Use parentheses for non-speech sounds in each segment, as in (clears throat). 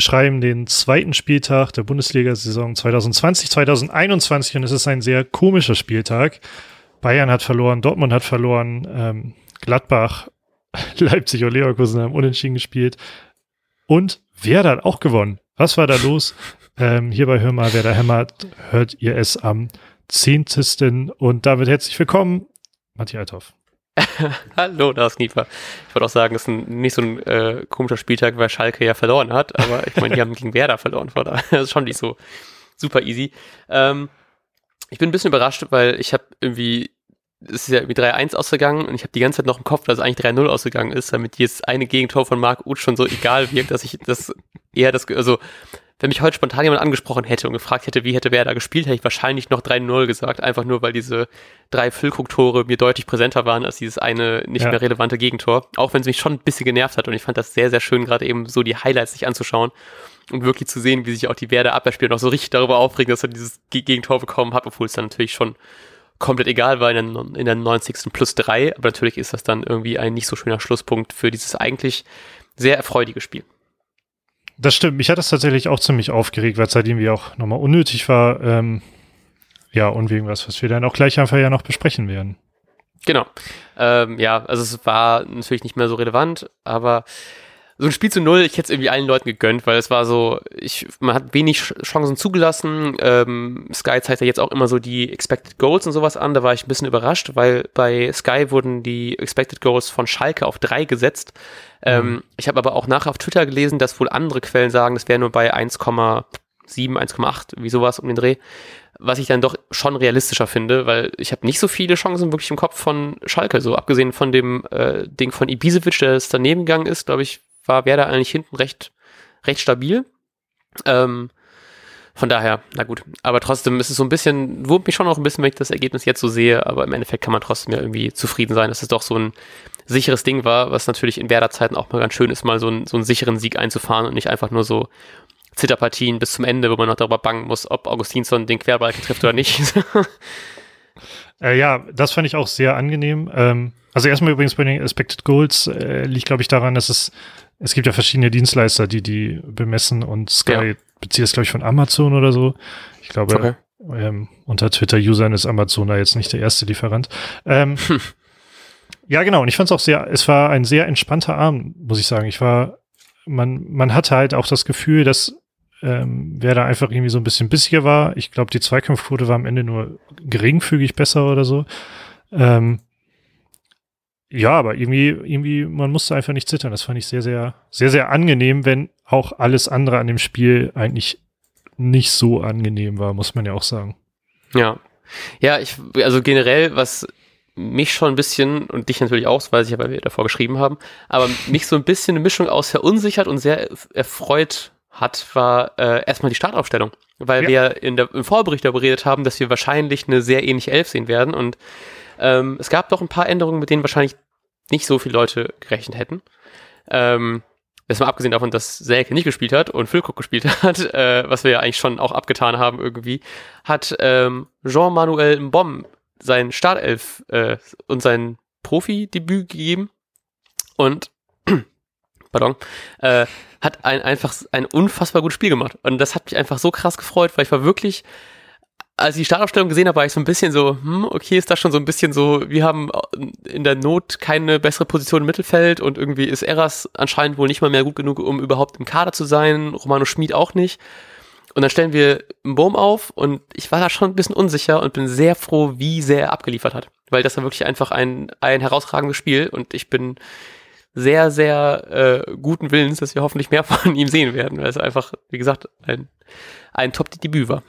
Wir schreiben den zweiten Spieltag der Bundesliga-Saison 2020-2021 und es ist ein sehr komischer Spieltag. Bayern hat verloren, Dortmund hat verloren, ähm, Gladbach, (laughs) Leipzig und Leverkusen haben unentschieden gespielt und Werder hat auch gewonnen. Was war da los? Ähm, hier Hör mal, wer da hämmert, hört ihr es am 10. Und damit herzlich willkommen, Matthias Althoff. (laughs) Hallo, da ist Kniefer. Ich würde auch sagen, es ist ein, nicht so ein äh, komischer Spieltag, weil Schalke ja verloren hat, aber ich meine, die haben gegen Werder verloren, von daher (laughs) das ist schon nicht so super easy. Ähm, ich bin ein bisschen überrascht, weil ich habe irgendwie, es ist ja irgendwie 3-1 ausgegangen und ich habe die ganze Zeit noch im Kopf, dass es eigentlich 3-0 ausgegangen ist, damit jetzt eine Gegentor von Marc Uth schon so egal wirkt, dass ich das eher das, also wenn mich heute spontan jemand angesprochen hätte und gefragt hätte, wie hätte wer da gespielt, hätte ich wahrscheinlich noch 3-0 gesagt. Einfach nur, weil diese drei Füllkrug-Tore mir deutlich präsenter waren als dieses eine nicht ja. mehr relevante Gegentor. Auch wenn es mich schon ein bisschen genervt hat und ich fand das sehr, sehr schön, gerade eben so die Highlights sich anzuschauen und wirklich zu sehen, wie sich auch die Werder Abwehrspieler noch so richtig darüber aufregen, dass er dieses Gegentor bekommen hat, obwohl es dann natürlich schon komplett egal war in der, in der 90. plus drei. Aber natürlich ist das dann irgendwie ein nicht so schöner Schlusspunkt für dieses eigentlich sehr erfreudige Spiel. Das stimmt. Mich hat das tatsächlich auch ziemlich aufgeregt, weil es halt irgendwie auch nochmal unnötig war. Ähm, ja, und wegen was, was wir dann auch gleich einfach ja noch besprechen werden. Genau. Ähm, ja, also es war natürlich nicht mehr so relevant, aber so ein Spiel zu null, ich hätte es irgendwie allen Leuten gegönnt, weil es war so, ich, man hat wenig Chancen zugelassen. Ähm, Sky zeigt ja jetzt auch immer so die Expected Goals und sowas an. Da war ich ein bisschen überrascht, weil bei Sky wurden die Expected Goals von Schalke auf drei gesetzt. Ähm, mhm. ich habe aber auch nachher auf Twitter gelesen, dass wohl andere Quellen sagen, das wäre nur bei 1,7, 1,8, wie sowas um den Dreh was ich dann doch schon realistischer finde, weil ich habe nicht so viele Chancen wirklich im Kopf von Schalke, so abgesehen von dem äh, Ding von Ibisevic, der es daneben gegangen ist, glaube ich, war Werder eigentlich hinten recht, recht stabil. Ähm, von daher, na gut. Aber trotzdem ist es so ein bisschen, wurmt mich schon noch ein bisschen, wenn ich das Ergebnis jetzt so sehe, aber im Endeffekt kann man trotzdem ja irgendwie zufrieden sein, dass es doch so ein sicheres Ding war, was natürlich in Werder-Zeiten auch mal ganz schön ist, mal so, ein, so einen sicheren Sieg einzufahren und nicht einfach nur so Zitterpartien bis zum Ende, wo man noch darüber bangen muss, ob Augustinsson den Querbalken trifft oder nicht. (laughs) äh, ja, das fand ich auch sehr angenehm. Ähm, also erstmal übrigens bei den Expected Goals äh, liegt, glaube ich, daran, dass es es gibt ja verschiedene Dienstleister, die die bemessen und Sky ja. bezieht es, glaube ich, von Amazon oder so. Ich glaube, okay. ähm, unter Twitter-Usern ist Amazon da jetzt nicht der erste Lieferant. Ähm, hm. Ja, genau. Und ich fand es auch sehr, es war ein sehr entspannter Abend, muss ich sagen. Ich war, man, man hatte halt auch das Gefühl, dass ähm, wer da einfach irgendwie so ein bisschen bissiger war. Ich glaube, die Zweikampfquote war am Ende nur geringfügig besser oder so. Ähm, ja, aber irgendwie, irgendwie, man musste einfach nicht zittern. Das fand ich sehr, sehr, sehr, sehr angenehm, wenn auch alles andere an dem Spiel eigentlich nicht so angenehm war, muss man ja auch sagen. Ja. Ja, ich, also generell, was mich schon ein bisschen, und dich natürlich auch, das weiß ich ja, weil wir davor geschrieben haben, aber mich so ein bisschen eine Mischung aus verunsichert und sehr erfreut hat, war äh, erstmal die Startaufstellung. Weil ja. wir in der, im Vorbericht darüber geredet haben, dass wir wahrscheinlich eine sehr ähnliche Elf sehen werden und ähm, es gab doch ein paar Änderungen, mit denen wahrscheinlich nicht so viele Leute gerechnet hätten. Ähm, jetzt abgesehen davon, dass Selke nicht gespielt hat und Füllkrug gespielt (laughs) hat, äh, was wir ja eigentlich schon auch abgetan haben irgendwie, hat ähm, Jean-Manuel Mbom sein Startelf äh, und sein Profi-Debüt gegeben und (clears throat) pardon, äh, hat ein einfach ein unfassbar gutes Spiel gemacht. Und das hat mich einfach so krass gefreut, weil ich war wirklich als ich die Startaufstellung gesehen habe, war ich so ein bisschen so, hm, okay, ist das schon so ein bisschen so, wir haben in der Not keine bessere Position im Mittelfeld und irgendwie ist Eras anscheinend wohl nicht mal mehr gut genug, um überhaupt im Kader zu sein, Romano Schmid auch nicht. Und dann stellen wir einen Boom auf und ich war da schon ein bisschen unsicher und bin sehr froh, wie sehr er abgeliefert hat. Weil das war wirklich einfach ein, ein herausragendes Spiel und ich bin sehr, sehr äh, guten Willens, dass wir hoffentlich mehr (laughs) von ihm sehen werden, weil es einfach, wie gesagt, ein, ein Top-Debüt war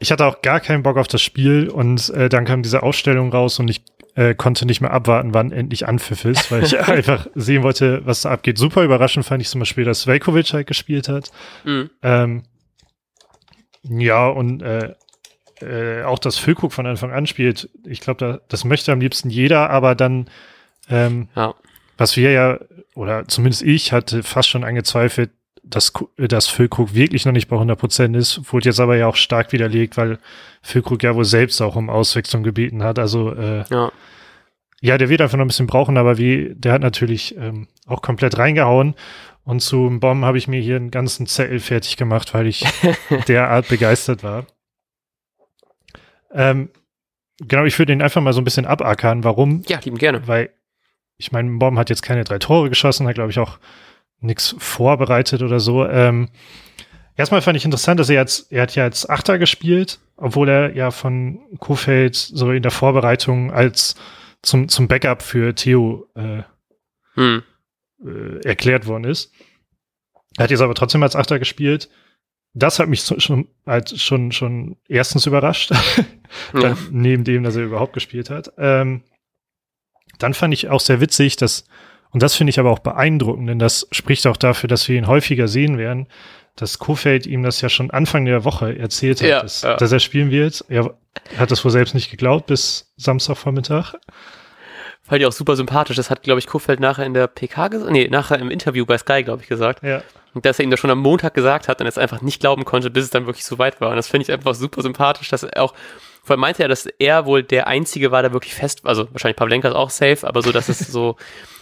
ich hatte auch gar keinen Bock auf das Spiel und äh, dann kam diese Ausstellung raus und ich äh, konnte nicht mehr abwarten, wann endlich Anpfiff ist, weil ich (laughs) einfach sehen wollte, was da abgeht. Super überraschend fand ich zum Beispiel, dass Velkovic halt gespielt hat. Mhm. Ähm, ja, und äh, äh, auch dass Füllkrug von Anfang an spielt. Ich glaube, da, das möchte am liebsten jeder, aber dann, ähm, ja. was wir ja, oder zumindest ich hatte fast schon angezweifelt, dass, dass Füllkrug wirklich noch nicht bei 100 Prozent ist, wurde jetzt aber ja auch stark widerlegt, weil Füllkrug ja wohl selbst auch um Auswechslung gebeten hat. Also äh, ja. ja, der wird einfach noch ein bisschen brauchen, aber wie, der hat natürlich ähm, auch komplett reingehauen. Und zum Bomb habe ich mir hier einen ganzen Zettel fertig gemacht, weil ich (laughs) derart begeistert war. Ähm, genau, ich würde ihn einfach mal so ein bisschen abackern. Warum? Ja, lieben gerne. Weil, ich meine, Bomb hat jetzt keine drei Tore geschossen, hat, glaube ich, auch nichts vorbereitet oder so. Ähm, erstmal fand ich interessant, dass er jetzt, er hat ja als Achter gespielt, obwohl er ja von Kofeld so in der Vorbereitung als zum, zum Backup für Theo äh, hm. äh, erklärt worden ist. Er hat jetzt aber trotzdem als Achter gespielt. Das hat mich schon, halt schon, schon erstens überrascht. (laughs) ja. neben dem, dass er überhaupt gespielt hat. Ähm, dann fand ich auch sehr witzig, dass, und das finde ich aber auch beeindruckend, denn das spricht auch dafür, dass wir ihn häufiger sehen werden, dass Kofeld ihm das ja schon Anfang der Woche erzählt hat, ja, dass, ja. dass, er spielen wird. Er hat das wohl selbst nicht geglaubt bis Samstagvormittag. Fand ich auch super sympathisch. Das hat, glaube ich, Kofeld nachher in der PK gesagt, nee, nachher im Interview bei Sky, glaube ich, gesagt. Ja. Und dass er ihm das schon am Montag gesagt hat und es einfach nicht glauben konnte, bis es dann wirklich so weit war. Und das finde ich einfach super sympathisch, dass er auch, vor allem meinte er, dass er wohl der Einzige war, der wirklich fest, also wahrscheinlich Pavlenka ist auch safe, aber so, dass es so, (laughs)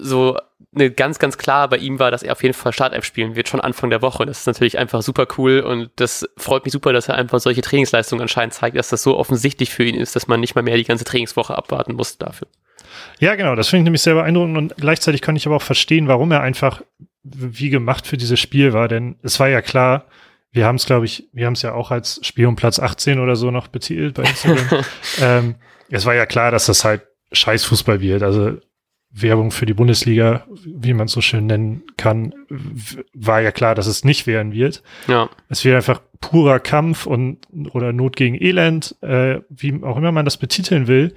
so eine ganz, ganz klar bei ihm war, dass er auf jeden Fall Startelf spielen wird, schon Anfang der Woche. Das ist natürlich einfach super cool und das freut mich super, dass er einfach solche Trainingsleistungen anscheinend zeigt, dass das so offensichtlich für ihn ist, dass man nicht mal mehr die ganze Trainingswoche abwarten muss dafür. Ja, genau, das finde ich nämlich sehr beeindruckend und gleichzeitig kann ich aber auch verstehen, warum er einfach wie gemacht für dieses Spiel war, denn es war ja klar, wir haben es, glaube ich, wir haben es ja auch als Spiel um Platz 18 oder so noch betitelt bei Instagram. (laughs) ähm, es war ja klar, dass das halt Scheißfußball wird. Also Werbung für die Bundesliga, wie man es so schön nennen kann, war ja klar, dass es nicht werden wird. Ja. Es wird einfach purer Kampf und oder Not gegen Elend, äh, wie auch immer man das betiteln will.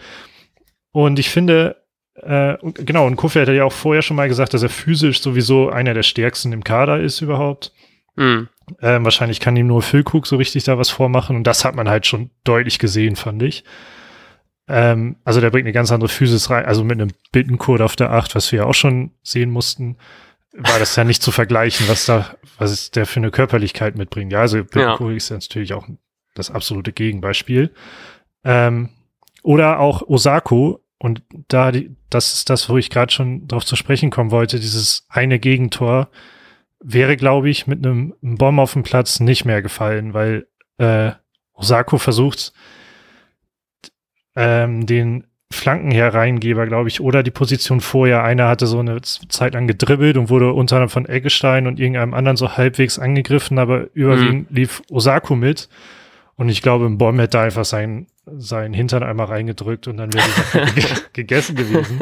Und ich finde, äh, genau, und Kofi hat ja auch vorher schon mal gesagt, dass er physisch sowieso einer der stärksten im Kader ist überhaupt. Mhm. Ähm, wahrscheinlich kann ihm nur Füllkrug so richtig da was vormachen und das hat man halt schon deutlich gesehen, fand ich. Ähm, also der bringt eine ganz andere Physis rein, also mit einem Bittencode auf der 8, was wir ja auch schon sehen mussten, war das ja nicht zu vergleichen, was da, was ist der für eine Körperlichkeit mitbringt. Ja, also Bittencode ja. ist ja natürlich auch das absolute Gegenbeispiel. Ähm, oder auch Osako, und da, die, das ist das, wo ich gerade schon drauf zu sprechen kommen wollte, dieses eine Gegentor wäre, glaube ich, mit einem Bomb auf dem Platz nicht mehr gefallen, weil äh, Osako versucht, ähm, den Flanken hereingeber, glaube ich, oder die Position vorher. Einer hatte so eine Zeit lang gedribbelt und wurde unter anderem von Eggestein und irgendeinem anderen so halbwegs angegriffen, aber überwiegend mhm. lief Osako mit. Und ich glaube, ein Bomb hätte einfach seinen seinen Hintern einmal reingedrückt und dann wäre die (laughs) gegessen gewesen.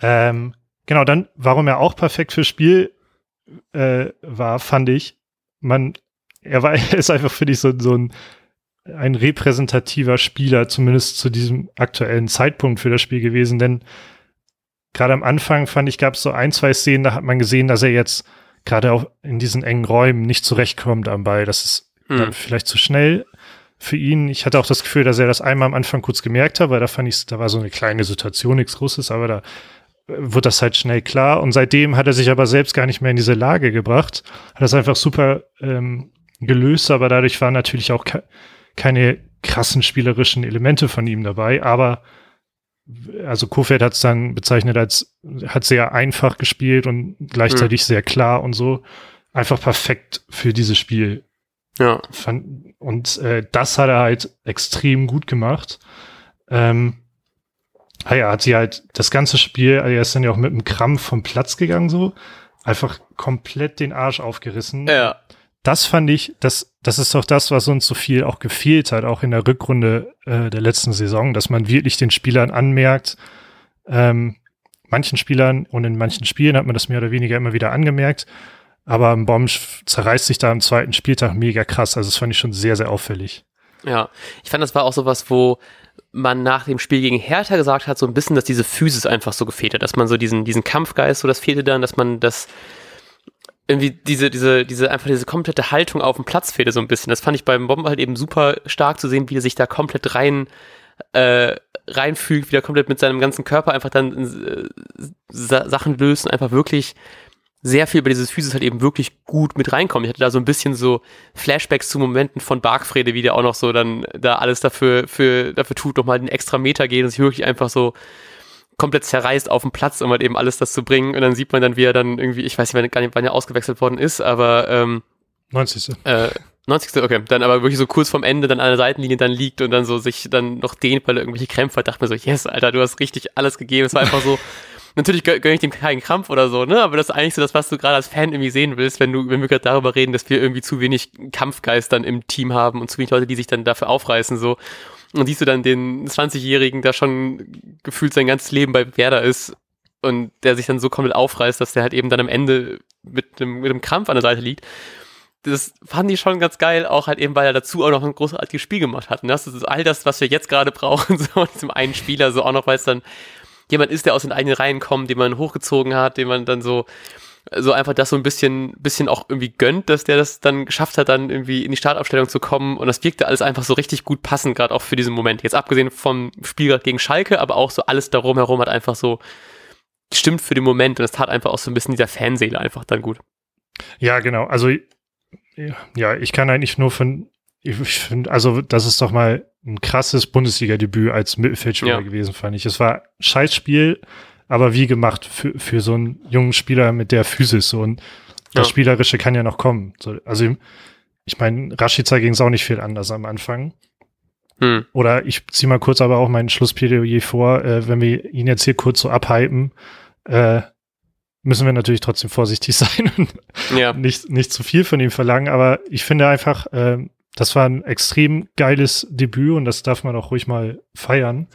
Ähm, genau, dann, warum er auch perfekt fürs Spiel äh, war, fand ich, man, er war, (laughs) er ist einfach, finde ich, so, so ein, ein repräsentativer Spieler, zumindest zu diesem aktuellen Zeitpunkt für das Spiel gewesen, denn gerade am Anfang fand ich, gab es so ein, zwei Szenen, da hat man gesehen, dass er jetzt gerade auch in diesen engen Räumen nicht zurechtkommt am Ball. Das ist hm. dann vielleicht zu schnell für ihn. Ich hatte auch das Gefühl, dass er das einmal am Anfang kurz gemerkt hat, weil da fand ich, da war so eine kleine Situation, nichts Großes, aber da äh, wird das halt schnell klar. Und seitdem hat er sich aber selbst gar nicht mehr in diese Lage gebracht, hat das einfach super ähm, gelöst, aber dadurch waren natürlich auch keine krassen spielerischen Elemente von ihm dabei, aber also Kofeld hat es dann bezeichnet als, hat sehr einfach gespielt und gleichzeitig mhm. sehr klar und so. Einfach perfekt für dieses Spiel ja. Und äh, das hat er halt extrem gut gemacht. Ähm, ah ja, hat sie halt das ganze Spiel, er ist dann ja auch mit einem Krampf vom Platz gegangen, so. Einfach komplett den Arsch aufgerissen. Ja. Das fand ich, das, das ist doch das, was uns so viel auch gefehlt hat, auch in der Rückrunde äh, der letzten Saison, dass man wirklich den Spielern anmerkt, ähm, manchen Spielern und in manchen Spielen hat man das mehr oder weniger immer wieder angemerkt, aber ein Bomb zerreißt sich da am zweiten Spieltag mega krass. Also das fand ich schon sehr, sehr auffällig. Ja, ich fand, das war auch sowas, wo man nach dem Spiel gegen Hertha gesagt hat, so ein bisschen, dass diese Physis einfach so gefehlt hat, dass man so diesen, diesen Kampfgeist, so das fehlte dann, dass man das irgendwie diese, diese, diese, einfach diese komplette Haltung auf dem Platz fehlte so ein bisschen. Das fand ich beim Bomben halt eben super stark zu sehen, wie er sich da komplett rein, äh, reinfügt, wie er komplett mit seinem ganzen Körper einfach dann äh, Sachen löst und einfach wirklich sehr viel bei dieses Physis halt eben wirklich gut mit reinkommen. Ich hatte da so ein bisschen so Flashbacks zu Momenten von Barkfrede, wie der auch noch so dann da alles dafür, für, dafür tut, nochmal den extra Meter geht und sich wirklich einfach so komplett zerreißt auf dem Platz, um halt eben alles das zu bringen. Und dann sieht man dann, wie er dann irgendwie, ich weiß nicht, wann, wann er ausgewechselt worden ist, aber ähm, 90. Äh, 90. Okay, dann aber wirklich so kurz vorm Ende dann an der Seitenlinie dann liegt und dann so sich dann noch dehnt, weil er irgendwelche Krämpfe hat, dachte mir so, yes, Alter, du hast richtig alles gegeben. Es war einfach so, (laughs) natürlich gönne ich dem keinen Krampf oder so, ne? Aber das ist eigentlich so das, was du gerade als Fan irgendwie sehen willst, wenn du, wenn wir gerade darüber reden, dass wir irgendwie zu wenig Kampfgeist dann im Team haben und zu wenig Leute, die sich dann dafür aufreißen, so. Und siehst du dann den 20-Jährigen, der schon gefühlt sein ganzes Leben bei Werder ist und der sich dann so komplett aufreißt, dass der halt eben dann am Ende mit einem, mit einem Krampf an der Seite liegt das fanden die schon ganz geil, auch halt eben, weil er dazu auch noch ein großartiges Spiel gemacht hat. Und das ist all das, was wir jetzt gerade brauchen, (laughs) so zum einen Spieler, so auch noch, weil es dann jemand ist, der aus den eigenen Reihen kommt, den man hochgezogen hat, den man dann so, so einfach das so ein bisschen, bisschen auch irgendwie gönnt, dass der das dann geschafft hat, dann irgendwie in die Startaufstellung zu kommen. Und das wirkte alles einfach so richtig gut passend, gerade auch für diesen Moment. Jetzt abgesehen vom Spiel gegen Schalke, aber auch so alles darum herum hat einfach so stimmt für den Moment und es tat einfach auch so ein bisschen dieser Fanseele einfach dann gut. Ja, genau. Also ja, ich kann eigentlich nur von, ich finde, also das ist doch mal ein krasses Bundesliga-Debüt als Mittelfeldspieler ja. gewesen, fand ich. Es war ein Scheißspiel, aber wie gemacht für, für so einen jungen Spieler mit der Physis so und das ja. Spielerische kann ja noch kommen. So, also ich meine, Rashica ging es auch nicht viel anders am Anfang. Hm. Oder ich ziehe mal kurz aber auch mein Schlussplädoyer vor, äh, wenn wir ihn jetzt hier kurz so abhypen, äh, müssen wir natürlich trotzdem vorsichtig (laughs) sein und ja. nicht, nicht zu viel von ihm verlangen. Aber ich finde einfach, äh, das war ein extrem geiles Debüt und das darf man auch ruhig mal feiern.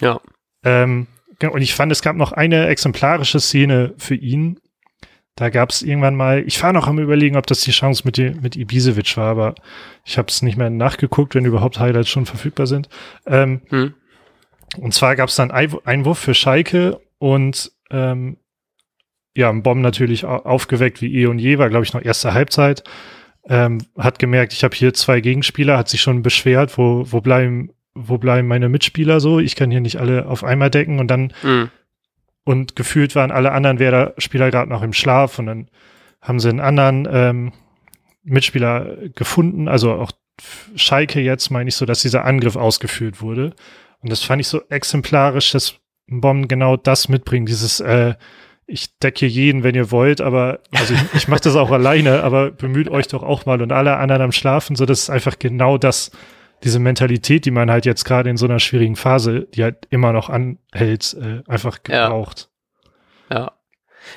Ja. Ähm, und ich fand, es gab noch eine exemplarische Szene für ihn. Da gab es irgendwann mal, ich war noch am überlegen, ob das die Chance mit, die, mit Ibisevic war, aber ich habe es nicht mehr nachgeguckt, wenn überhaupt Highlights schon verfügbar sind. Ähm, hm. Und zwar gab es dann Einwurf für Schalke und ähm, ja, ein Bomb natürlich aufgeweckt wie eh und je, war, glaube ich, noch erste Halbzeit. Ähm, hat gemerkt, ich habe hier zwei Gegenspieler, hat sich schon beschwert, wo, wo bleiben, wo bleiben meine Mitspieler so? Ich kann hier nicht alle auf einmal decken und dann mhm. und gefühlt waren alle anderen Werder-Spieler gerade noch im Schlaf und dann haben sie einen anderen ähm, Mitspieler gefunden, also auch Schalke jetzt meine ich so, dass dieser Angriff ausgeführt wurde. Und das fand ich so exemplarisch, dass Bomben genau das mitbringen, dieses äh, ich decke jeden, wenn ihr wollt, aber also ich, ich mache das auch alleine, aber bemüht euch doch auch mal und alle anderen am Schlafen, so das ist einfach genau das, diese Mentalität, die man halt jetzt gerade in so einer schwierigen Phase, die halt immer noch anhält, äh, einfach gebraucht. Ja. ja.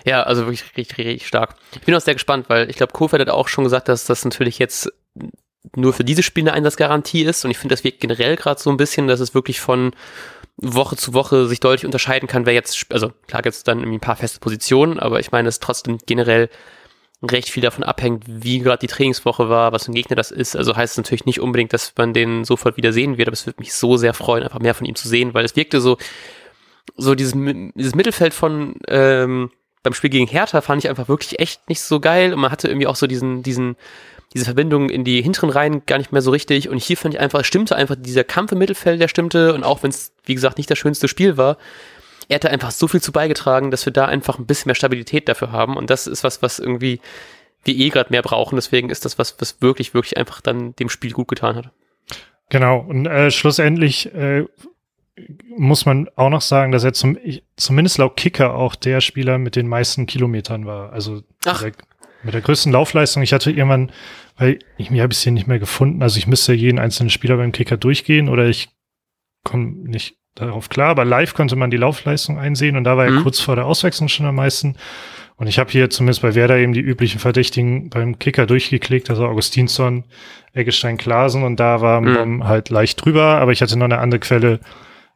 Ja, also wirklich richtig, richtig stark. Ich bin auch sehr gespannt, weil ich glaube, Kofeld hat auch schon gesagt, dass das natürlich jetzt nur für diese Spiele eine Einsatzgarantie ist und ich finde, das wirkt generell gerade so ein bisschen, dass es wirklich von Woche zu Woche sich deutlich unterscheiden kann, wer jetzt, also klar gibt es dann irgendwie ein paar feste Positionen, aber ich meine, es trotzdem generell recht viel davon abhängt, wie gerade die Trainingswoche war, was für ein Gegner das ist. Also heißt es natürlich nicht unbedingt, dass man den sofort wieder sehen wird, aber es würde mich so sehr freuen, einfach mehr von ihm zu sehen, weil es wirkte so, so dieses, dieses Mittelfeld von ähm, beim Spiel gegen Hertha fand ich einfach wirklich echt nicht so geil und man hatte irgendwie auch so diesen, diesen diese Verbindung in die hinteren Reihen gar nicht mehr so richtig. Und hier fand ich einfach, es stimmte einfach, dieser Kampf im Mittelfeld, der stimmte. Und auch wenn es, wie gesagt, nicht das schönste Spiel war, er hat da einfach so viel zu beigetragen, dass wir da einfach ein bisschen mehr Stabilität dafür haben. Und das ist was, was irgendwie wir eh gerade mehr brauchen. Deswegen ist das was, was wirklich, wirklich einfach dann dem Spiel gut getan hat. Genau. Und äh, schlussendlich äh, muss man auch noch sagen, dass er zum, zumindest laut Kicker auch der Spieler mit den meisten Kilometern war. Also Ach. Mit der größten Laufleistung. Ich hatte irgendwann weil ich mir habe es hier nicht mehr gefunden. Also ich müsste jeden einzelnen Spieler beim Kicker durchgehen oder ich komme nicht darauf klar. Aber live konnte man die Laufleistung einsehen und da war mhm. er kurz vor der Auswechslung schon am meisten. Und ich habe hier zumindest bei Werder eben die üblichen Verdächtigen beim Kicker durchgeklickt, also Augustinsson, Eggestein, Klasen und da war mhm. halt leicht drüber, aber ich hatte noch eine andere Quelle,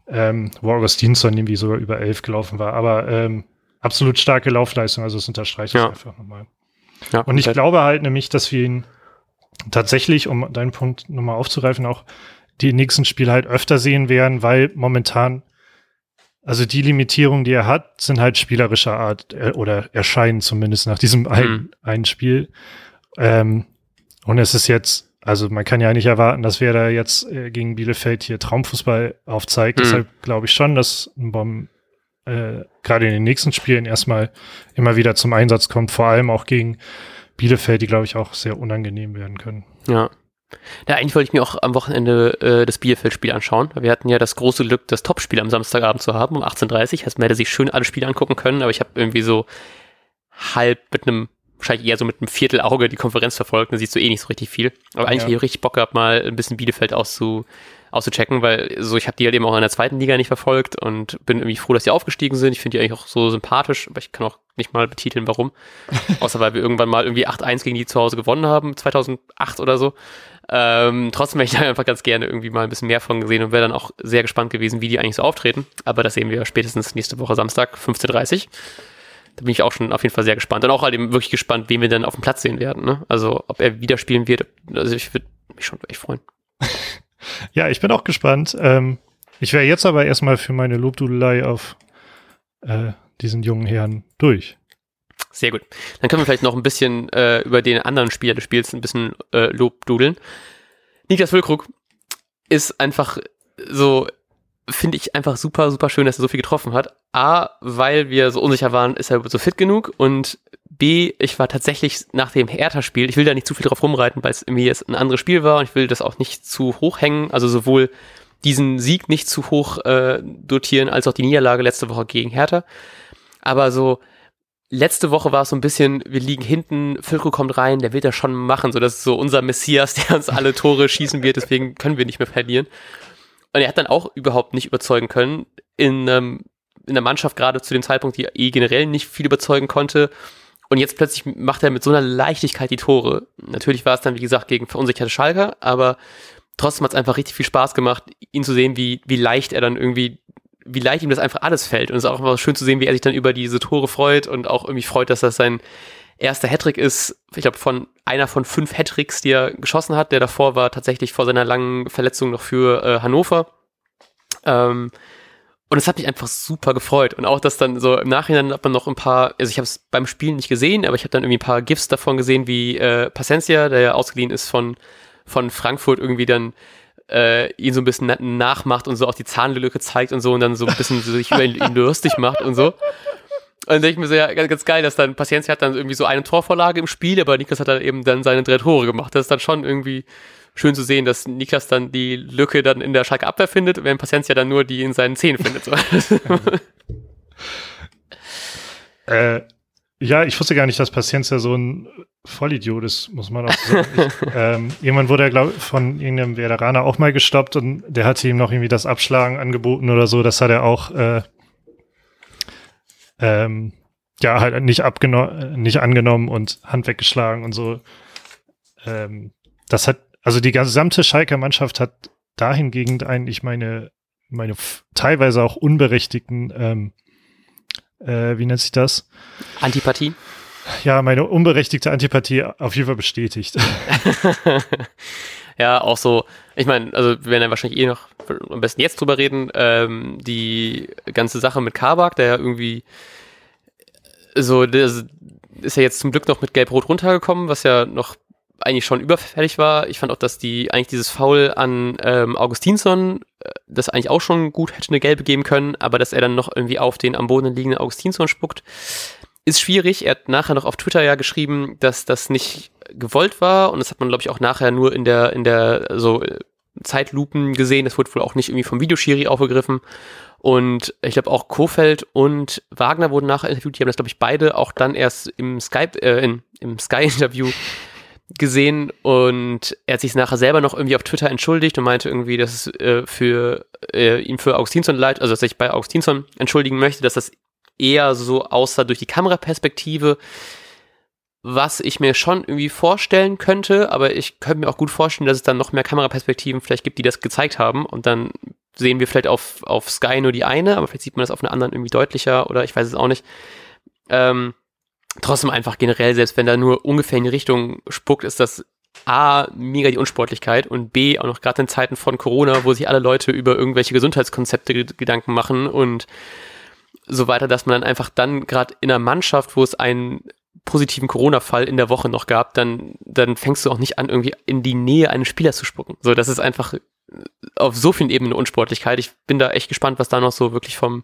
ähm, wo Augustinsson irgendwie sogar über elf gelaufen war. Aber ähm, absolut starke Laufleistung, also das unterstreicht ja. das einfach nochmal. Ja, und ich glaube halt nämlich, dass wir ihn tatsächlich, um deinen Punkt nochmal aufzugreifen, auch die nächsten Spiele halt öfter sehen werden, weil momentan, also die Limitierungen, die er hat, sind halt spielerischer Art äh, oder erscheinen zumindest nach diesem mhm. ein, einen Spiel. Ähm, und es ist jetzt, also man kann ja nicht erwarten, dass wer da jetzt äh, gegen Bielefeld hier Traumfußball aufzeigt. Mhm. Deshalb glaube ich schon, dass ein Bomb äh, gerade in den nächsten Spielen erstmal immer wieder zum Einsatz kommt, vor allem auch gegen Bielefeld, die, glaube ich, auch sehr unangenehm werden können. Ja. Ja, eigentlich wollte ich mir auch am Wochenende äh, das Bielefeld-Spiel anschauen. Wir hatten ja das große Glück, das Topspiel am Samstagabend zu haben, um 18.30 Uhr. Also man hätte sich schön alle Spiele angucken können, aber ich habe irgendwie so halb mit einem, wahrscheinlich eher so mit einem Viertelauge die Konferenz verfolgt. Da siehst du eh nicht so richtig viel. Aber eigentlich ja. habe ich richtig Bock gehabt, mal ein bisschen Bielefeld auszu, auszuchecken, weil so ich habe die halt eben auch in der zweiten Liga nicht verfolgt und bin irgendwie froh, dass die aufgestiegen sind. Ich finde die eigentlich auch so sympathisch, aber ich kann auch nicht mal betiteln, warum. (laughs) Außer weil wir irgendwann mal irgendwie 8-1 gegen die zu Hause gewonnen haben, 2008 oder so. Ähm, trotzdem hätte ich da einfach ganz gerne irgendwie mal ein bisschen mehr von gesehen und wäre dann auch sehr gespannt gewesen, wie die eigentlich so auftreten. Aber das sehen wir spätestens nächste Woche Samstag, 15.30 Uhr. Da bin ich auch schon auf jeden Fall sehr gespannt. Und auch halt eben wirklich gespannt, wen wir dann auf dem Platz sehen werden. Ne? Also ob er wieder spielen wird. Also ich würde mich schon echt freuen. (laughs) ja, ich bin auch gespannt. Ähm, ich wäre jetzt aber erstmal für meine Lobdudelei auf äh, diesen jungen Herrn durch. Sehr gut. Dann können wir vielleicht noch ein bisschen äh, über den anderen Spieler des Spiels ein bisschen äh, Lob. Niklas Füllkrug ist einfach so, finde ich einfach super, super schön, dass er so viel getroffen hat. A, weil wir so unsicher waren, ist er so fit genug und B, ich war tatsächlich nach dem Hertha-Spiel, ich will da nicht zu viel drauf rumreiten, weil es irgendwie jetzt ein anderes Spiel war und ich will das auch nicht zu hoch hängen, also sowohl diesen Sieg nicht zu hoch äh, dotieren, als auch die Niederlage letzte Woche gegen Hertha. Aber so, letzte Woche war es so ein bisschen, wir liegen hinten, Füllkrug kommt rein, der wird das schon machen, so das ist so unser Messias, der uns alle Tore schießen wird, deswegen können wir nicht mehr verlieren. Und er hat dann auch überhaupt nicht überzeugen können in, ähm, in der Mannschaft gerade zu dem Zeitpunkt, die eh generell nicht viel überzeugen konnte. Und jetzt plötzlich macht er mit so einer Leichtigkeit die Tore. Natürlich war es dann, wie gesagt, gegen verunsicherte Schalker, aber trotzdem hat es einfach richtig viel Spaß gemacht, ihn zu sehen, wie, wie leicht er dann irgendwie wie leicht ihm das einfach alles fällt. Und es ist auch immer schön zu sehen, wie er sich dann über diese Tore freut und auch irgendwie freut, dass das sein erster Hattrick ist. Ich glaube, von einer von fünf Hattricks, die er geschossen hat. Der davor war tatsächlich vor seiner langen Verletzung noch für äh, Hannover. Ähm, und es hat mich einfach super gefreut. Und auch, dass dann so im Nachhinein hat man noch ein paar, also ich habe es beim Spielen nicht gesehen, aber ich habe dann irgendwie ein paar GIFs davon gesehen, wie äh, Pacencia, der ja ausgeliehen ist von, von Frankfurt, irgendwie dann äh, ihn so ein bisschen nachmacht und so auch die Zahnlücke zeigt und so und dann so ein bisschen so sich über ihn, ihn lustig macht und so. Und dann denke ich mir so, ja, ganz, ganz geil, dass dann Paciencia hat dann irgendwie so eine Torvorlage im Spiel, aber Niklas hat dann eben dann seine drei Tore gemacht. Das ist dann schon irgendwie schön zu sehen, dass Niklas dann die Lücke dann in der Schalke Abwehr findet, während Paciencia dann nur die in seinen Zähnen findet. So. (laughs) äh, ja, ich wusste gar nicht, dass Paciencia so ein Vollidiot ist, muss man auch sagen. ich, (laughs) ähm, jemand wurde ja, glaube von irgendeinem Veteraner auch mal gestoppt und der hatte ihm noch irgendwie das Abschlagen angeboten oder so. Das hat er auch äh, ähm, ja halt nicht abgenommen, nicht angenommen und Hand weggeschlagen und so. Ähm, das hat, also die gesamte Schalker Mannschaft hat dahingegen eigentlich meine, meine teilweise auch unberechtigten ähm, äh, wie nennt sich das? Antipathie? Ja, meine unberechtigte Antipathie auf jeden Fall bestätigt. (laughs) ja, auch so, ich meine, also wir werden ja wahrscheinlich eh noch am besten jetzt drüber reden, ähm, die ganze Sache mit Kabak, der ja irgendwie so, der ist ja jetzt zum Glück noch mit Gelb-Rot runtergekommen, was ja noch eigentlich schon überfällig war. Ich fand auch, dass die eigentlich dieses Foul an ähm, Augustinsson, äh, das eigentlich auch schon gut hätte eine gelbe geben können, aber dass er dann noch irgendwie auf den am Boden liegenden Augustinsson spuckt, ist schwierig. Er hat nachher noch auf Twitter ja geschrieben, dass das nicht gewollt war und das hat man glaube ich auch nachher nur in der in der so äh, Zeitlupen gesehen. Das wurde wohl auch nicht irgendwie vom Videoschiri aufgegriffen. Und ich glaube auch Kofeld und Wagner wurden nachher interviewt. Die haben das glaube ich beide auch dann erst im Skype äh, in, im Sky Interview (laughs) gesehen und er hat sich nachher selber noch irgendwie auf Twitter entschuldigt und meinte irgendwie, dass es äh, für äh, ihm für Augustinsson leid, also dass er sich bei Augustinsson entschuldigen möchte, dass das eher so aussah durch die Kameraperspektive, was ich mir schon irgendwie vorstellen könnte, aber ich könnte mir auch gut vorstellen, dass es dann noch mehr Kameraperspektiven vielleicht gibt, die das gezeigt haben und dann sehen wir vielleicht auf, auf Sky nur die eine, aber vielleicht sieht man das auf einer anderen irgendwie deutlicher oder ich weiß es auch nicht. Ähm, trotzdem einfach generell, selbst wenn da nur ungefähr in die Richtung spuckt, ist das A, mega die Unsportlichkeit und B, auch noch gerade in Zeiten von Corona, wo sich alle Leute über irgendwelche Gesundheitskonzepte Gedanken machen und so weiter, dass man dann einfach dann gerade in einer Mannschaft, wo es einen positiven Corona-Fall in der Woche noch gab, dann, dann fängst du auch nicht an, irgendwie in die Nähe eines Spielers zu spucken. So, das ist einfach auf so vielen Ebenen Unsportlichkeit. Ich bin da echt gespannt, was da noch so wirklich vom,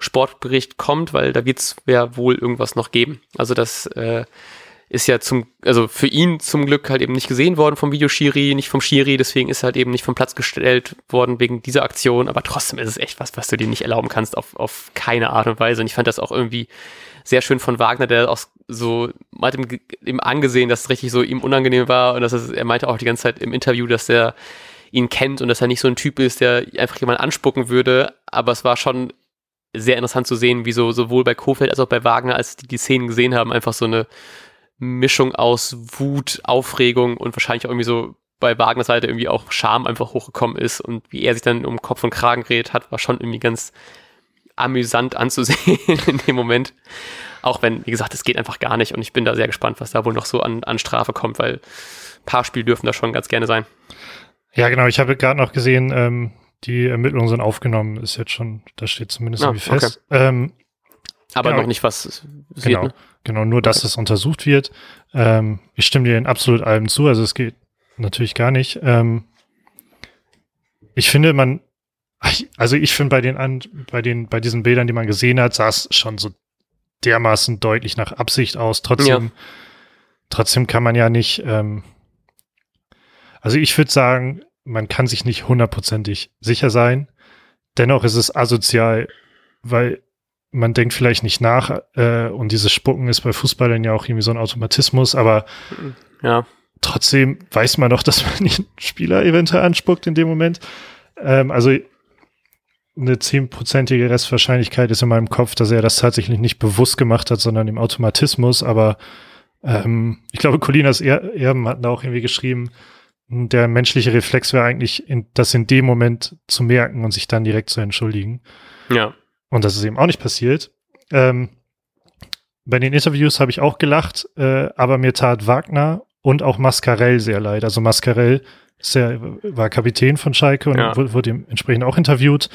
Sportbericht kommt, weil da wird es ja wohl irgendwas noch geben. Also das äh, ist ja zum, also für ihn zum Glück halt eben nicht gesehen worden vom Videoschiri, nicht vom Schiri, deswegen ist er halt eben nicht vom Platz gestellt worden wegen dieser Aktion, aber trotzdem ist es echt was, was du dir nicht erlauben kannst, auf, auf keine Art und Weise. Und ich fand das auch irgendwie sehr schön von Wagner, der auch so, man hat ihm, ihm angesehen, dass es richtig so ihm unangenehm war und dass es, er meinte auch die ganze Zeit im Interview, dass er ihn kennt und dass er nicht so ein Typ ist, der einfach jemand anspucken würde, aber es war schon sehr interessant zu sehen, wie so sowohl bei Kofeld als auch bei Wagner, als die die Szenen gesehen haben, einfach so eine Mischung aus Wut, Aufregung und wahrscheinlich auch irgendwie so bei Wagners Seite irgendwie auch Scham einfach hochgekommen ist und wie er sich dann um Kopf und Kragen geredet hat, war schon irgendwie ganz amüsant anzusehen (laughs) in dem Moment. Auch wenn, wie gesagt, es geht einfach gar nicht und ich bin da sehr gespannt, was da wohl noch so an, an Strafe kommt, weil ein paar Spiele dürfen da schon ganz gerne sein. Ja, genau. Ich habe gerade noch gesehen, ähm, die Ermittlungen sind aufgenommen, ist jetzt schon, das steht zumindest ah, irgendwie fest. Okay. Ähm, Aber genau, noch nicht, was wird, genau, ne? genau, nur, dass okay. es untersucht wird. Ähm, ich stimme dir in absolut allem zu, also es geht natürlich gar nicht. Ähm, ich finde, man, also ich finde bei den, bei den, bei diesen Bildern, die man gesehen hat, sah es schon so dermaßen deutlich nach Absicht aus. Trotzdem, ja. trotzdem kann man ja nicht, ähm, also ich würde sagen, man kann sich nicht hundertprozentig sicher sein. Dennoch ist es asozial, weil man denkt vielleicht nicht nach äh, und dieses Spucken ist bei Fußballern ja auch irgendwie so ein Automatismus, aber ja. trotzdem weiß man doch, (laughs) dass man den Spieler eventuell anspuckt in dem Moment. Ähm, also eine zehnprozentige Restwahrscheinlichkeit ist in meinem Kopf, dass er das tatsächlich nicht bewusst gemacht hat, sondern im Automatismus. Aber ähm, ich glaube, Colinas er Erben hatten auch irgendwie geschrieben, der menschliche Reflex wäre eigentlich, in, das in dem Moment zu merken und sich dann direkt zu entschuldigen. Ja. Und das ist eben auch nicht passiert. Ähm, bei den Interviews habe ich auch gelacht, äh, aber mir tat Wagner und auch Mascarell sehr leid. Also Mascarell ist ja, war Kapitän von Schalke und ja. wurde, wurde entsprechend auch interviewt.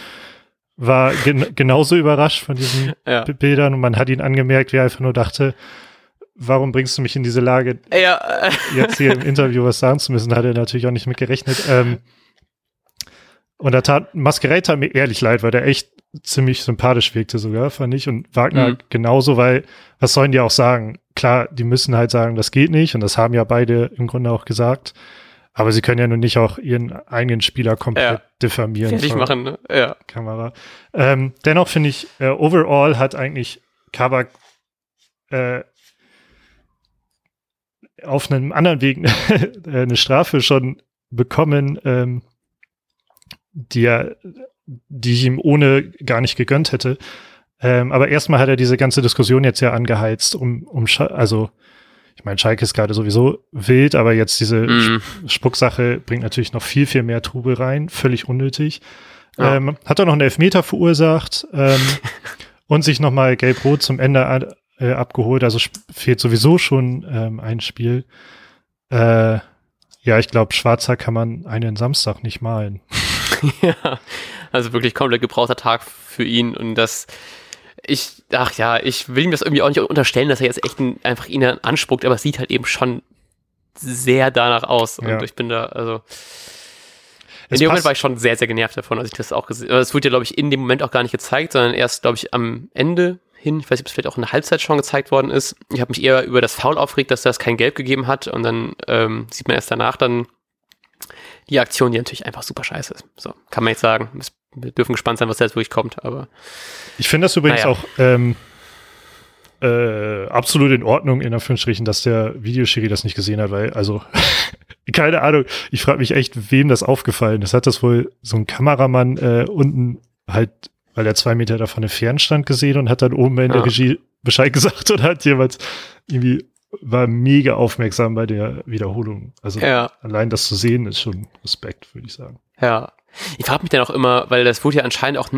War gen genauso überrascht von diesen (laughs) ja. Bildern und man hat ihn angemerkt, wie er einfach nur dachte, warum bringst du mich in diese Lage, ja. (laughs) jetzt hier im Interview was sagen zu müssen, hat er natürlich auch nicht mit gerechnet. Ähm, und da tat Masquerade tat mir ehrlich leid, weil der echt ziemlich sympathisch wirkte sogar, fand ich. Und Wagner mhm. genauso, weil, was sollen die auch sagen? Klar, die müssen halt sagen, das geht nicht. Und das haben ja beide im Grunde auch gesagt. Aber sie können ja nun nicht auch ihren eigenen Spieler komplett ja. diffamieren. Fertig machen, ne? Ja. Kamera. Ähm, dennoch finde ich, äh, overall hat eigentlich Kabak äh, auf einem anderen Weg (laughs) eine Strafe schon bekommen, ähm, die er, die ich ihm ohne gar nicht gegönnt hätte. Ähm, aber erstmal hat er diese ganze Diskussion jetzt ja angeheizt, um, um also ich meine, Schalke ist gerade sowieso wild, aber jetzt diese mm. Spucksache bringt natürlich noch viel, viel mehr Trubel rein, völlig unnötig. Ja. Ähm, hat er noch einen Elfmeter verursacht ähm, (laughs) und sich nochmal gelb-rot zum Ende äh, abgeholt. Also fehlt sowieso schon ähm, ein Spiel. Äh, ja, ich glaube, schwarzer kann man einen Samstag nicht malen. (laughs) ja, also wirklich komplett gebrauchter Tag für ihn und das ich, ach ja, ich will ihm das irgendwie auch nicht unterstellen, dass er jetzt echt ein, einfach ihn anspuckt, aber es sieht halt eben schon sehr danach aus und ja. ich bin da, also in dem Moment war ich schon sehr, sehr genervt davon, als ich das auch gesehen habe. Es wurde ja, glaube ich, in dem Moment auch gar nicht gezeigt, sondern erst, glaube ich, am Ende hin. Ich weiß nicht, ob es vielleicht auch in der Halbzeit schon gezeigt worden ist. Ich habe mich eher über das Foul aufgeregt, dass das kein Gelb gegeben hat. Und dann ähm, sieht man erst danach dann die Aktion, die natürlich einfach super scheiße ist. So, kann man jetzt sagen. Wir dürfen gespannt sein, was da jetzt wirklich kommt. Aber ich finde das übrigens naja. auch ähm, äh, absolut in Ordnung, in Anführungsstrichen, dass der Videoschiri das nicht gesehen hat, weil, also, (laughs) keine Ahnung, ich frage mich echt, wem das aufgefallen ist. Hat das wohl so ein Kameramann äh, unten halt weil er zwei Meter davon entfernt stand gesehen und hat dann oben in der ja. Regie Bescheid (laughs) gesagt und hat jemand irgendwie war mega aufmerksam bei der Wiederholung. Also ja. allein das zu sehen ist schon Respekt, würde ich sagen. Ja. Ich frage mich dann auch immer, weil das wurde ja anscheinend auch,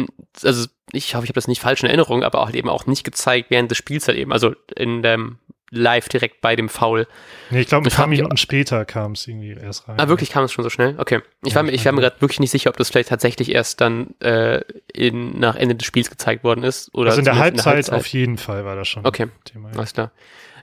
also ich hoffe, ich habe das nicht falsch in Erinnerung, aber auch halt eben auch nicht gezeigt während des Spiels halt eben, also in dem live direkt bei dem Foul. Nee, ich glaube, ein paar Minuten später kam es irgendwie erst rein. Ah, wirklich kam es schon so schnell? Okay. Ich ja, war, ich war mir gerade wirklich nicht sicher, ob das vielleicht tatsächlich erst dann äh, in, nach Ende des Spiels gezeigt worden ist. Oder also in der, Halbzeit, in der Halbzeit auf jeden Fall war das schon. Okay, Thema, ja. alles klar.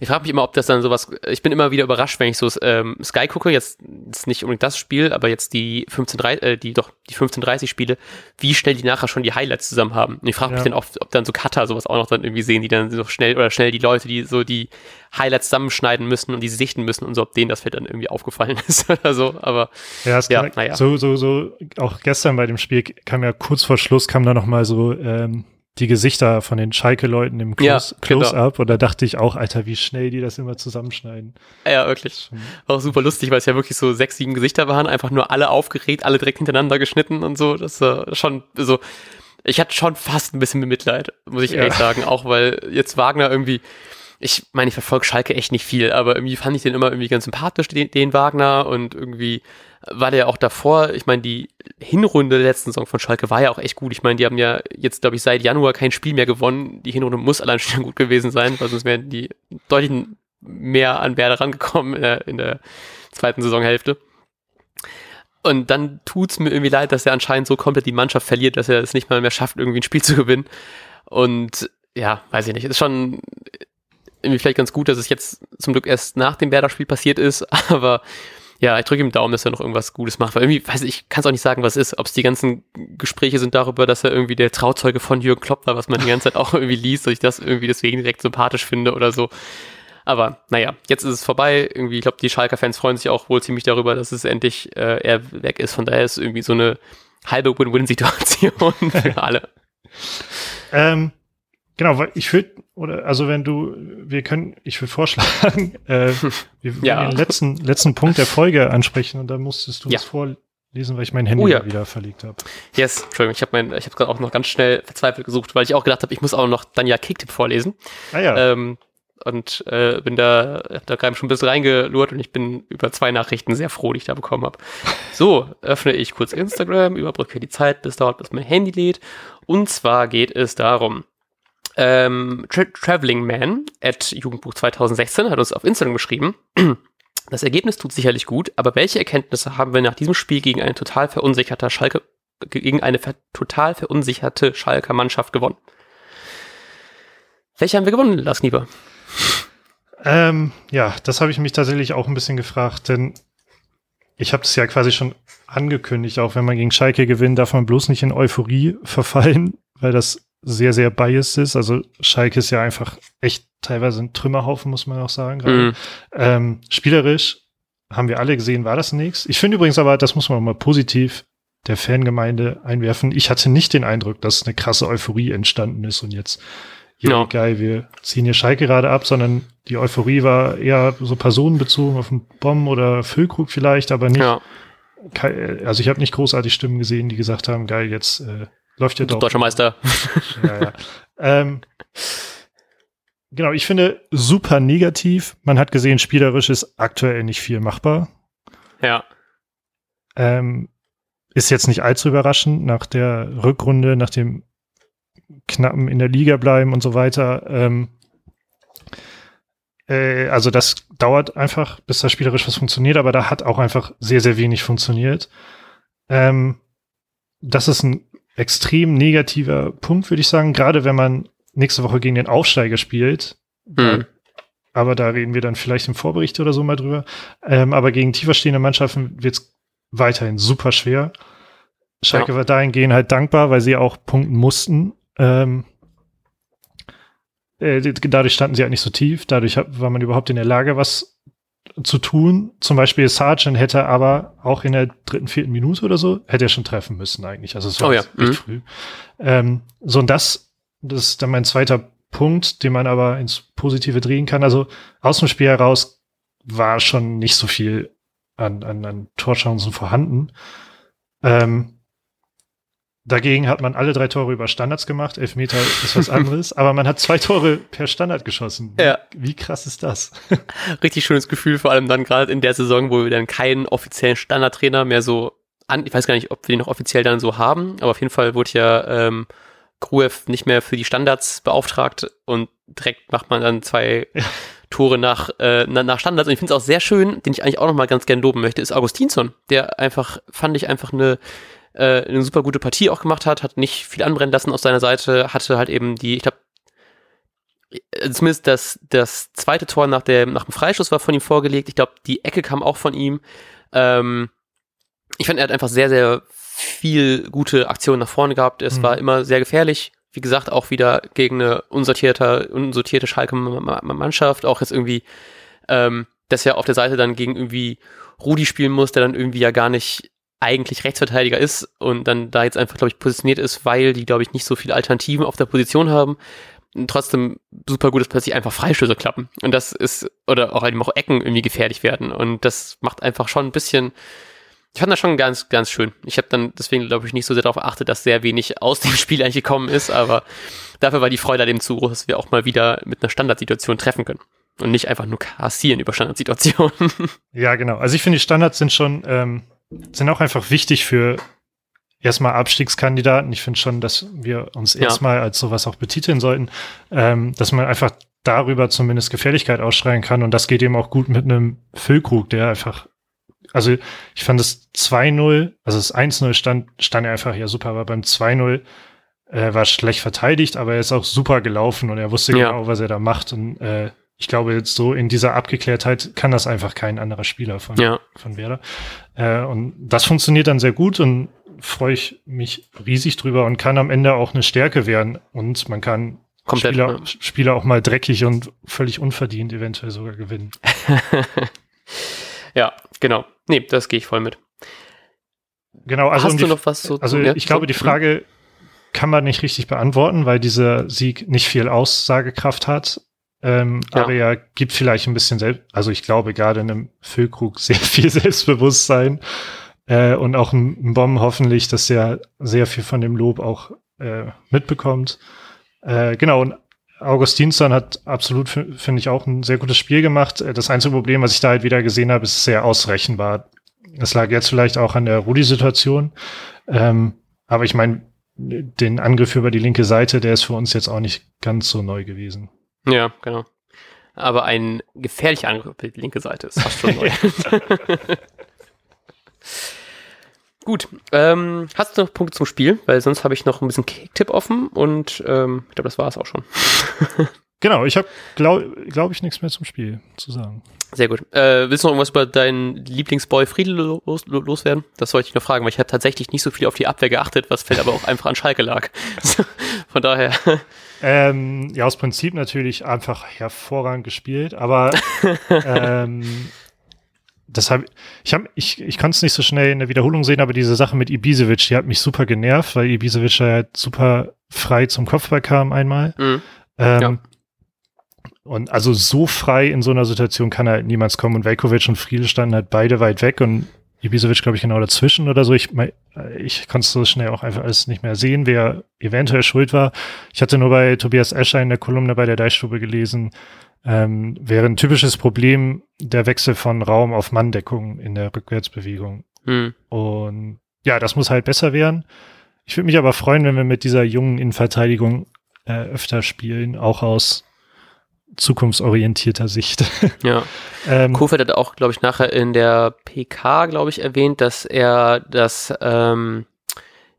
Ich frage mich immer, ob das dann sowas, ich bin immer wieder überrascht, wenn ich so ähm, Sky gucke, jetzt ist nicht unbedingt das Spiel, aber jetzt die 15, äh, die doch die 1530 Spiele, wie schnell die nachher schon die Highlights zusammen haben. Und ich frage mich ja. dann oft, ob dann so Cutter sowas auch noch dann irgendwie sehen, die dann so schnell oder schnell die Leute, die so die Highlights zusammenschneiden müssen und die sichten müssen und so, ob denen das vielleicht dann irgendwie aufgefallen (laughs) ist oder so. Aber ja, es ja, naja. so, so, so, auch gestern bei dem Spiel kam ja kurz vor Schluss kam da noch mal so ähm, die Gesichter von den Schalke-Leuten im Close-Up ja, genau. und da dachte ich auch, Alter, wie schnell die das immer zusammenschneiden. Ja, wirklich. Auch super lustig, weil es ja wirklich so sechs, sieben Gesichter waren, einfach nur alle aufgeregt, alle direkt hintereinander geschnitten und so. Das äh, schon so. Ich hatte schon fast ein bisschen Mitleid, muss ich ehrlich ja. sagen, auch weil jetzt Wagner irgendwie, ich meine, ich verfolge Schalke echt nicht viel, aber irgendwie fand ich den immer irgendwie ganz sympathisch, den, den Wagner und irgendwie war der auch davor, ich meine, die Hinrunde der letzten Saison von Schalke war ja auch echt gut. Ich meine, die haben ja jetzt, glaube ich, seit Januar kein Spiel mehr gewonnen. Die Hinrunde muss allein schon (laughs) gut gewesen sein, weil sonst wären die deutlich mehr an Werder rangekommen in der, in der zweiten Saisonhälfte. Und dann tut's mir irgendwie leid, dass er anscheinend so komplett die Mannschaft verliert, dass er es nicht mal mehr schafft, irgendwie ein Spiel zu gewinnen. Und ja, weiß ich nicht. Ist schon irgendwie vielleicht ganz gut, dass es jetzt zum Glück erst nach dem Werder-Spiel passiert ist, (laughs) aber ja, ich drücke ihm Daumen, dass er noch irgendwas Gutes macht. Weil irgendwie, weiß ich, ich kann es auch nicht sagen, was ist. Ob es die ganzen Gespräche sind darüber, dass er irgendwie der Trauzeuge von Jürgen Klopp war, was man die ganze Zeit auch irgendwie liest, dass ich das irgendwie deswegen direkt sympathisch finde oder so. Aber naja, jetzt ist es vorbei. Irgendwie, ich glaube, die Schalker-Fans freuen sich auch wohl ziemlich darüber, dass es endlich äh, er weg ist. Von daher ist es irgendwie so eine halbe Win-Win-Situation (laughs) für alle. ähm, Genau, weil ich würde, oder also wenn du, wir können, ich würde vorschlagen, (laughs) äh, wir ja. den letzten, letzten Punkt der Folge ansprechen und da musstest du ja. es vorlesen, weil ich mein Handy oh, ja. wieder verlegt habe. Yes, Entschuldigung, ich habe mein, ich habe gerade auch noch ganz schnell verzweifelt gesucht, weil ich auch gedacht habe, ich muss auch noch dann ja Kicktipp vorlesen. Ah ja. Ähm, und äh, bin da, hab da gerade schon ein bisschen reingelurrt und ich bin über zwei Nachrichten sehr froh, die ich da bekommen habe. So, öffne ich kurz Instagram, überbrücke die Zeit, bis dauert, bis mein Handy lädt. Und zwar geht es darum, ähm, Tra Traveling Man at Jugendbuch 2016 hat uns auf Instagram geschrieben. (clears throat) Das Ergebnis tut sicherlich gut, aber welche Erkenntnisse haben wir nach diesem Spiel gegen eine total verunsicherte Schalke, gegen eine ver total verunsicherte Schalker Mannschaft gewonnen? Welche haben wir gewonnen, Lars Nieber? Ähm, ja, das habe ich mich tatsächlich auch ein bisschen gefragt, denn ich habe das ja quasi schon angekündigt, auch wenn man gegen Schalke gewinnt, darf man bloß nicht in Euphorie verfallen, weil das sehr, sehr biased ist. Also Schalke ist ja einfach echt teilweise ein Trümmerhaufen, muss man auch sagen. Mhm. Ähm, spielerisch haben wir alle gesehen, war das nichts. Ich finde übrigens aber, das muss man auch mal positiv der Fangemeinde einwerfen. Ich hatte nicht den Eindruck, dass eine krasse Euphorie entstanden ist und jetzt, ja, no. geil, wir ziehen hier Schalke gerade ab, sondern die Euphorie war eher so personenbezogen auf einen Bomben oder Füllkrug vielleicht, aber nicht. Ja. Also ich habe nicht großartig Stimmen gesehen, die gesagt haben, geil, jetzt äh, Läuft ja doch. Deutscher Meister. ja, ja. Ähm, genau, ich finde super negativ. Man hat gesehen, spielerisch ist aktuell nicht viel machbar. Ja. Ähm, ist jetzt nicht allzu überraschend nach der Rückrunde, nach dem knappen in der Liga bleiben und so weiter. Ähm, äh, also das dauert einfach, bis da spielerisch was funktioniert, aber da hat auch einfach sehr, sehr wenig funktioniert. Ähm, das ist ein extrem negativer Punkt, würde ich sagen, gerade wenn man nächste Woche gegen den Aufsteiger spielt. Mhm. Aber da reden wir dann vielleicht im Vorbericht oder so mal drüber. Ähm, aber gegen tiefer stehende Mannschaften wird es weiterhin super schwer. Schalke ja. war dahingehend halt dankbar, weil sie auch punkten mussten. Ähm, äh, dadurch standen sie halt nicht so tief. Dadurch war man überhaupt in der Lage, was zu tun. Zum Beispiel Sargent hätte aber auch in der dritten, vierten Minute oder so, hätte er schon treffen müssen eigentlich. Also es war oh ja. echt mhm. früh. Ähm, so, und das, das ist dann mein zweiter Punkt, den man aber ins Positive drehen kann. Also aus dem Spiel heraus war schon nicht so viel an, an, an Torchancen vorhanden. Ähm, Dagegen hat man alle drei Tore über Standards gemacht. Elfmeter ist was (laughs) anderes. aber man hat zwei Tore per Standard geschossen. Ja. Wie krass ist das? (laughs) Richtig schönes Gefühl, vor allem dann gerade in der Saison, wo wir dann keinen offiziellen Standardtrainer mehr so an, ich weiß gar nicht, ob wir den noch offiziell dann so haben, aber auf jeden Fall wurde ja ähm, Gruev nicht mehr für die Standards beauftragt und direkt macht man dann zwei ja. Tore nach, äh, nach Standards. Und ich finde es auch sehr schön, den ich eigentlich auch noch mal ganz gern loben möchte, ist Augustinsson, der einfach, fand ich einfach eine äh, eine super gute Partie auch gemacht hat, hat nicht viel anbrennen lassen auf seiner Seite, hatte halt eben die, ich glaube, zumindest das, das zweite Tor nach, der, nach dem Freischuss war von ihm vorgelegt. Ich glaube, die Ecke kam auch von ihm. Ähm, ich fand, er hat einfach sehr, sehr viel gute Aktionen nach vorne gehabt. Es mhm. war immer sehr gefährlich. Wie gesagt, auch wieder gegen eine unsortierte, unsortierte Schalke-Mannschaft. Auch jetzt irgendwie, ähm, dass er auf der Seite dann gegen irgendwie Rudi spielen muss, der dann irgendwie ja gar nicht eigentlich Rechtsverteidiger ist und dann da jetzt einfach, glaube ich, positioniert ist, weil die, glaube ich, nicht so viele Alternativen auf der Position haben. Trotzdem super gut, dass plötzlich einfach Freistöße klappen. Und das ist, oder auch eben auch Ecken irgendwie gefährlich werden. Und das macht einfach schon ein bisschen, ich fand das schon ganz, ganz schön. Ich habe dann deswegen, glaube ich, nicht so sehr darauf geachtet, dass sehr wenig aus dem (laughs) Spiel eigentlich gekommen ist, aber dafür war die Freude dem zu groß, dass wir auch mal wieder mit einer Standardsituation treffen können. Und nicht einfach nur kassieren über Standardsituationen. (laughs) Ja, genau. Also ich finde, die Standards sind schon, ähm, sind auch einfach wichtig für erstmal Abstiegskandidaten. Ich finde schon, dass wir uns ja. erstmal als sowas auch betiteln sollten, ähm, dass man einfach darüber zumindest Gefährlichkeit ausschreien kann. Und das geht eben auch gut mit einem Füllkrug, der einfach, also ich fand das 2-0, also das 1-0 stand, stand einfach ja super, aber beim 2-0 äh, war schlecht verteidigt, aber er ist auch super gelaufen und er wusste ja. genau, was er da macht. Und äh, ich glaube, jetzt so in dieser Abgeklärtheit kann das einfach kein anderer Spieler von, ja. von Werder. Äh, und das funktioniert dann sehr gut und freue ich mich riesig drüber und kann am Ende auch eine Stärke werden. Und man kann Komplett, Spieler, ne? Spieler auch mal dreckig und völlig unverdient eventuell sogar gewinnen. (laughs) ja, genau. Nee, das gehe ich voll mit. Genau, also Hast du noch was so Also ich glaube, die Frage kann man nicht richtig beantworten, weil dieser Sieg nicht viel Aussagekraft hat. Ähm, ja. Aber er gibt vielleicht ein bisschen selbst, also ich glaube gerade in einem Füllkrug (laughs) sehr viel Selbstbewusstsein äh, und auch ein, Bomben hoffentlich, dass er sehr viel von dem Lob auch äh, mitbekommt. Äh, genau, und Augustinsson hat absolut, finde ich, auch ein sehr gutes Spiel gemacht. Äh, das einzige Problem, was ich da halt wieder gesehen habe, ist sehr ausrechenbar. Es lag jetzt vielleicht auch an der Rudi-Situation. Ähm, aber ich meine, den Angriff über die linke Seite, der ist für uns jetzt auch nicht ganz so neu gewesen. Ja, genau. Aber ein gefährlicher Angriff auf die linke Seite ist fast schon (laughs) neu. (laughs) Gut, ähm, hast du noch Punkte zum Spiel? Weil sonst habe ich noch ein bisschen Kicktipp offen und ähm, ich glaube, das war es auch schon. (laughs) genau, ich habe, glaube glaub ich, nichts mehr zum Spiel zu sagen. Sehr gut. Äh, willst du noch irgendwas über deinen Lieblingsboy Friedel los, los, loswerden? Das wollte ich noch fragen, weil ich habe tatsächlich nicht so viel auf die Abwehr geachtet, was fällt aber auch einfach an Schalke lag. (laughs) Von daher. Ähm, ja, aus Prinzip natürlich einfach hervorragend gespielt, aber (laughs) ähm, das hab, ich hab, ich, ich konnte es nicht so schnell in der Wiederholung sehen, aber diese Sache mit Ibisevic, die hat mich super genervt, weil Ibisevic halt super frei zum Kopfball kam einmal. Mhm. Ähm, ja. Und also so frei in so einer Situation kann halt niemals kommen. Und Velkovic und Friedel standen halt beide weit weg und Ibisevic, glaube ich, genau dazwischen oder so. Ich, ich konnte so schnell auch einfach alles nicht mehr sehen, wer eventuell schuld war. Ich hatte nur bei Tobias Escher in der Kolumne bei der Deichstube gelesen, ähm, wäre ein typisches Problem der Wechsel von Raum auf Manndeckung in der Rückwärtsbewegung. Hm. Und ja, das muss halt besser werden. Ich würde mich aber freuen, wenn wir mit dieser jungen Innenverteidigung äh, öfter spielen, auch aus zukunftsorientierter Sicht. Ja. (laughs) ähm, Kofeld hat auch, glaube ich, nachher in der PK, glaube ich, erwähnt, dass er das ähm,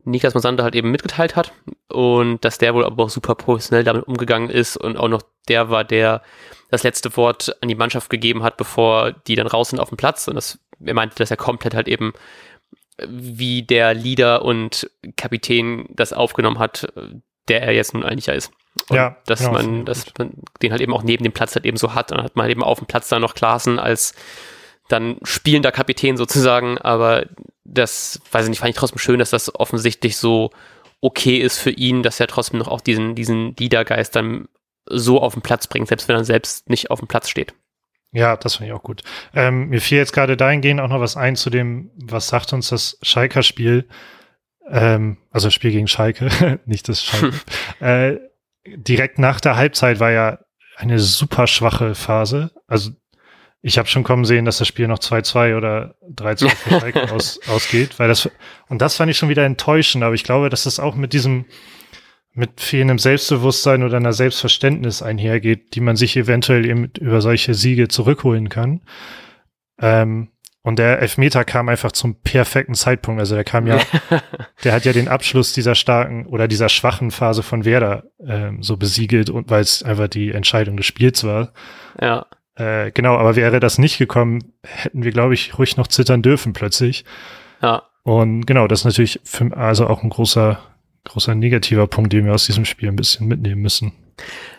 Niklas Mosander halt eben mitgeteilt hat und dass der wohl aber auch super professionell damit umgegangen ist und auch noch der war, der das letzte Wort an die Mannschaft gegeben hat, bevor die dann raus sind auf dem Platz und das, er meinte, dass er komplett halt eben wie der Leader und Kapitän das aufgenommen hat, der er jetzt nun eigentlich ja ist. Und ja, dass genau, man, dass man den halt eben auch neben dem Platz halt eben so hat. Dann hat man halt eben auf dem Platz dann noch Klaassen als dann spielender Kapitän sozusagen. Aber das, weiß ich nicht, fand ich trotzdem schön, dass das offensichtlich so okay ist für ihn, dass er trotzdem noch auch diesen, diesen Liedergeist dann so auf den Platz bringt, selbst wenn er selbst nicht auf dem Platz steht. Ja, das finde ich auch gut. Ähm, mir fiel jetzt gerade dahingehend auch noch was ein zu dem, was sagt uns das Schalker-Spiel, ähm, also Spiel gegen Schalke, (laughs) nicht das Schalke. (laughs) äh, direkt nach der Halbzeit war ja eine super schwache Phase. Also ich habe schon kommen sehen, dass das Spiel noch 2-2 oder 3-2 für Schalke aus, ausgeht, weil das und das fand ich schon wieder enttäuschend, aber ich glaube, dass das auch mit diesem mit fehlendem Selbstbewusstsein oder einer Selbstverständnis einhergeht, die man sich eventuell eben über solche Siege zurückholen kann. Ähm, Und der Elfmeter kam einfach zum perfekten Zeitpunkt. Also der kam ja, (laughs) der hat ja den Abschluss dieser starken oder dieser schwachen Phase von Werder ähm, so besiegelt und weil es einfach die Entscheidung des Spiels war. Ja. Äh, genau, aber wäre das nicht gekommen, hätten wir, glaube ich, ruhig noch zittern dürfen plötzlich. Ja. Und genau, das ist natürlich für, also auch ein großer, großer negativer Punkt, den wir aus diesem Spiel ein bisschen mitnehmen müssen.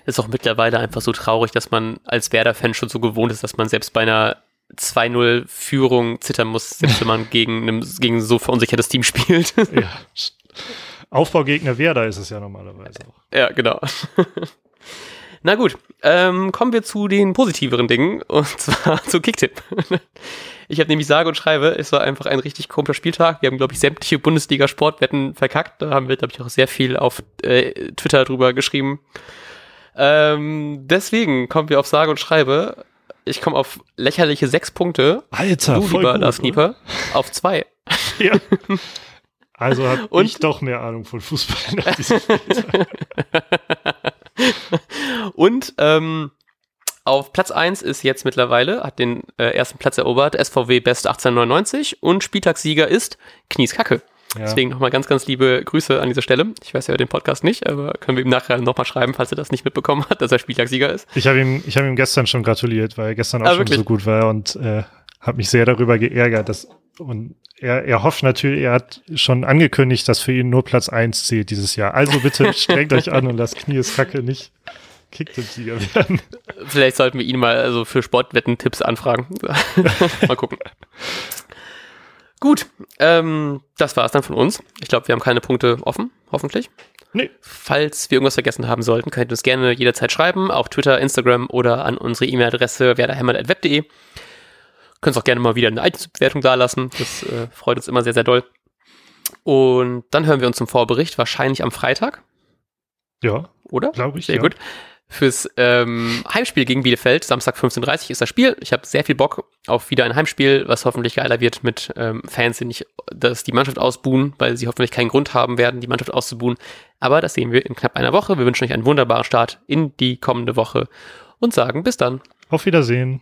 Ist auch mittlerweile einfach so traurig, dass man als Werder-Fan schon so gewohnt ist, dass man selbst bei einer 2-0-Führung zittern muss, selbst wenn man gegen, einem, gegen so verunsichertes Team spielt. ja. (laughs) Aufbaugegner Werder ist es ja normalerweise auch. Ja, genau. (laughs) Na gut, ähm, kommen wir zu den positiveren Dingen und (laughs) zwar zu Kicktipp. Ich habe nämlich sage und schreibe, es war einfach ein richtig komischer Spieltag. Wir haben, glaube ich, sämtliche Bundesliga-Sportwetten verkackt. Da haben wir, glaube ich, auch sehr viel auf äh, Twitter drüber geschrieben. Ähm, deswegen kommen wir auf sage und schreibe ich komme auf lächerliche sechs Punkte. Alter, du, voll lieber gut, Lars Nieper, auf zwei. (laughs) Ja. Also habe (laughs) ich doch mehr Ahnung von Fußball. (laughs) Und ähm, auf Platz 1 ist jetzt mittlerweile, hat den äh, ersten Platz erobert, SVW Best 1899 und Spieltagssieger ist Knies Kacke. Ja. Deswegen nochmal ganz, ganz liebe Grüße an dieser Stelle. Ich weiß ja den Podcast nicht, aber können wir ihm nachher nochmal schreiben, falls er das nicht mitbekommen hat, dass er Spieltagssieger ist. Ich habe ihm, ich hab ihm gestern schon gratuliert, weil er gestern auch ah, schon wirklich? so gut war und äh, habe mich sehr darüber geärgert. Dass, und er, er hofft natürlich, er hat schon angekündigt, dass für ihn nur Platz 1 zählt dieses Jahr. Also bitte (laughs) strengt euch an und lasst Knies Kacke nicht Kicktipp-Sieger werden. Vielleicht sollten wir ihn mal also für Sportwetten-Tipps anfragen. (laughs) mal gucken. Gut, ähm, das war es dann von uns. Ich glaube, wir haben keine Punkte offen, hoffentlich. Nee. Falls wir irgendwas vergessen haben sollten, könnt ihr uns gerne jederzeit schreiben, auch Twitter, Instagram oder an unsere E-Mail-Adresse werderhämmert.web.de. Könnt auch gerne mal wieder eine iTunes-Bewertung dalassen. Das äh, freut uns immer sehr, sehr doll. Und dann hören wir uns zum Vorbericht, wahrscheinlich am Freitag. Ja. Oder? Glaube ich. Sehr ja. gut fürs ähm, Heimspiel gegen Bielefeld. Samstag 15.30 Uhr ist das Spiel. Ich habe sehr viel Bock auf wieder ein Heimspiel, was hoffentlich geiler wird mit ähm, Fans, die nicht, dass die Mannschaft ausbuhen, weil sie hoffentlich keinen Grund haben werden, die Mannschaft auszubuhen. Aber das sehen wir in knapp einer Woche. Wir wünschen euch einen wunderbaren Start in die kommende Woche und sagen bis dann. Auf Wiedersehen.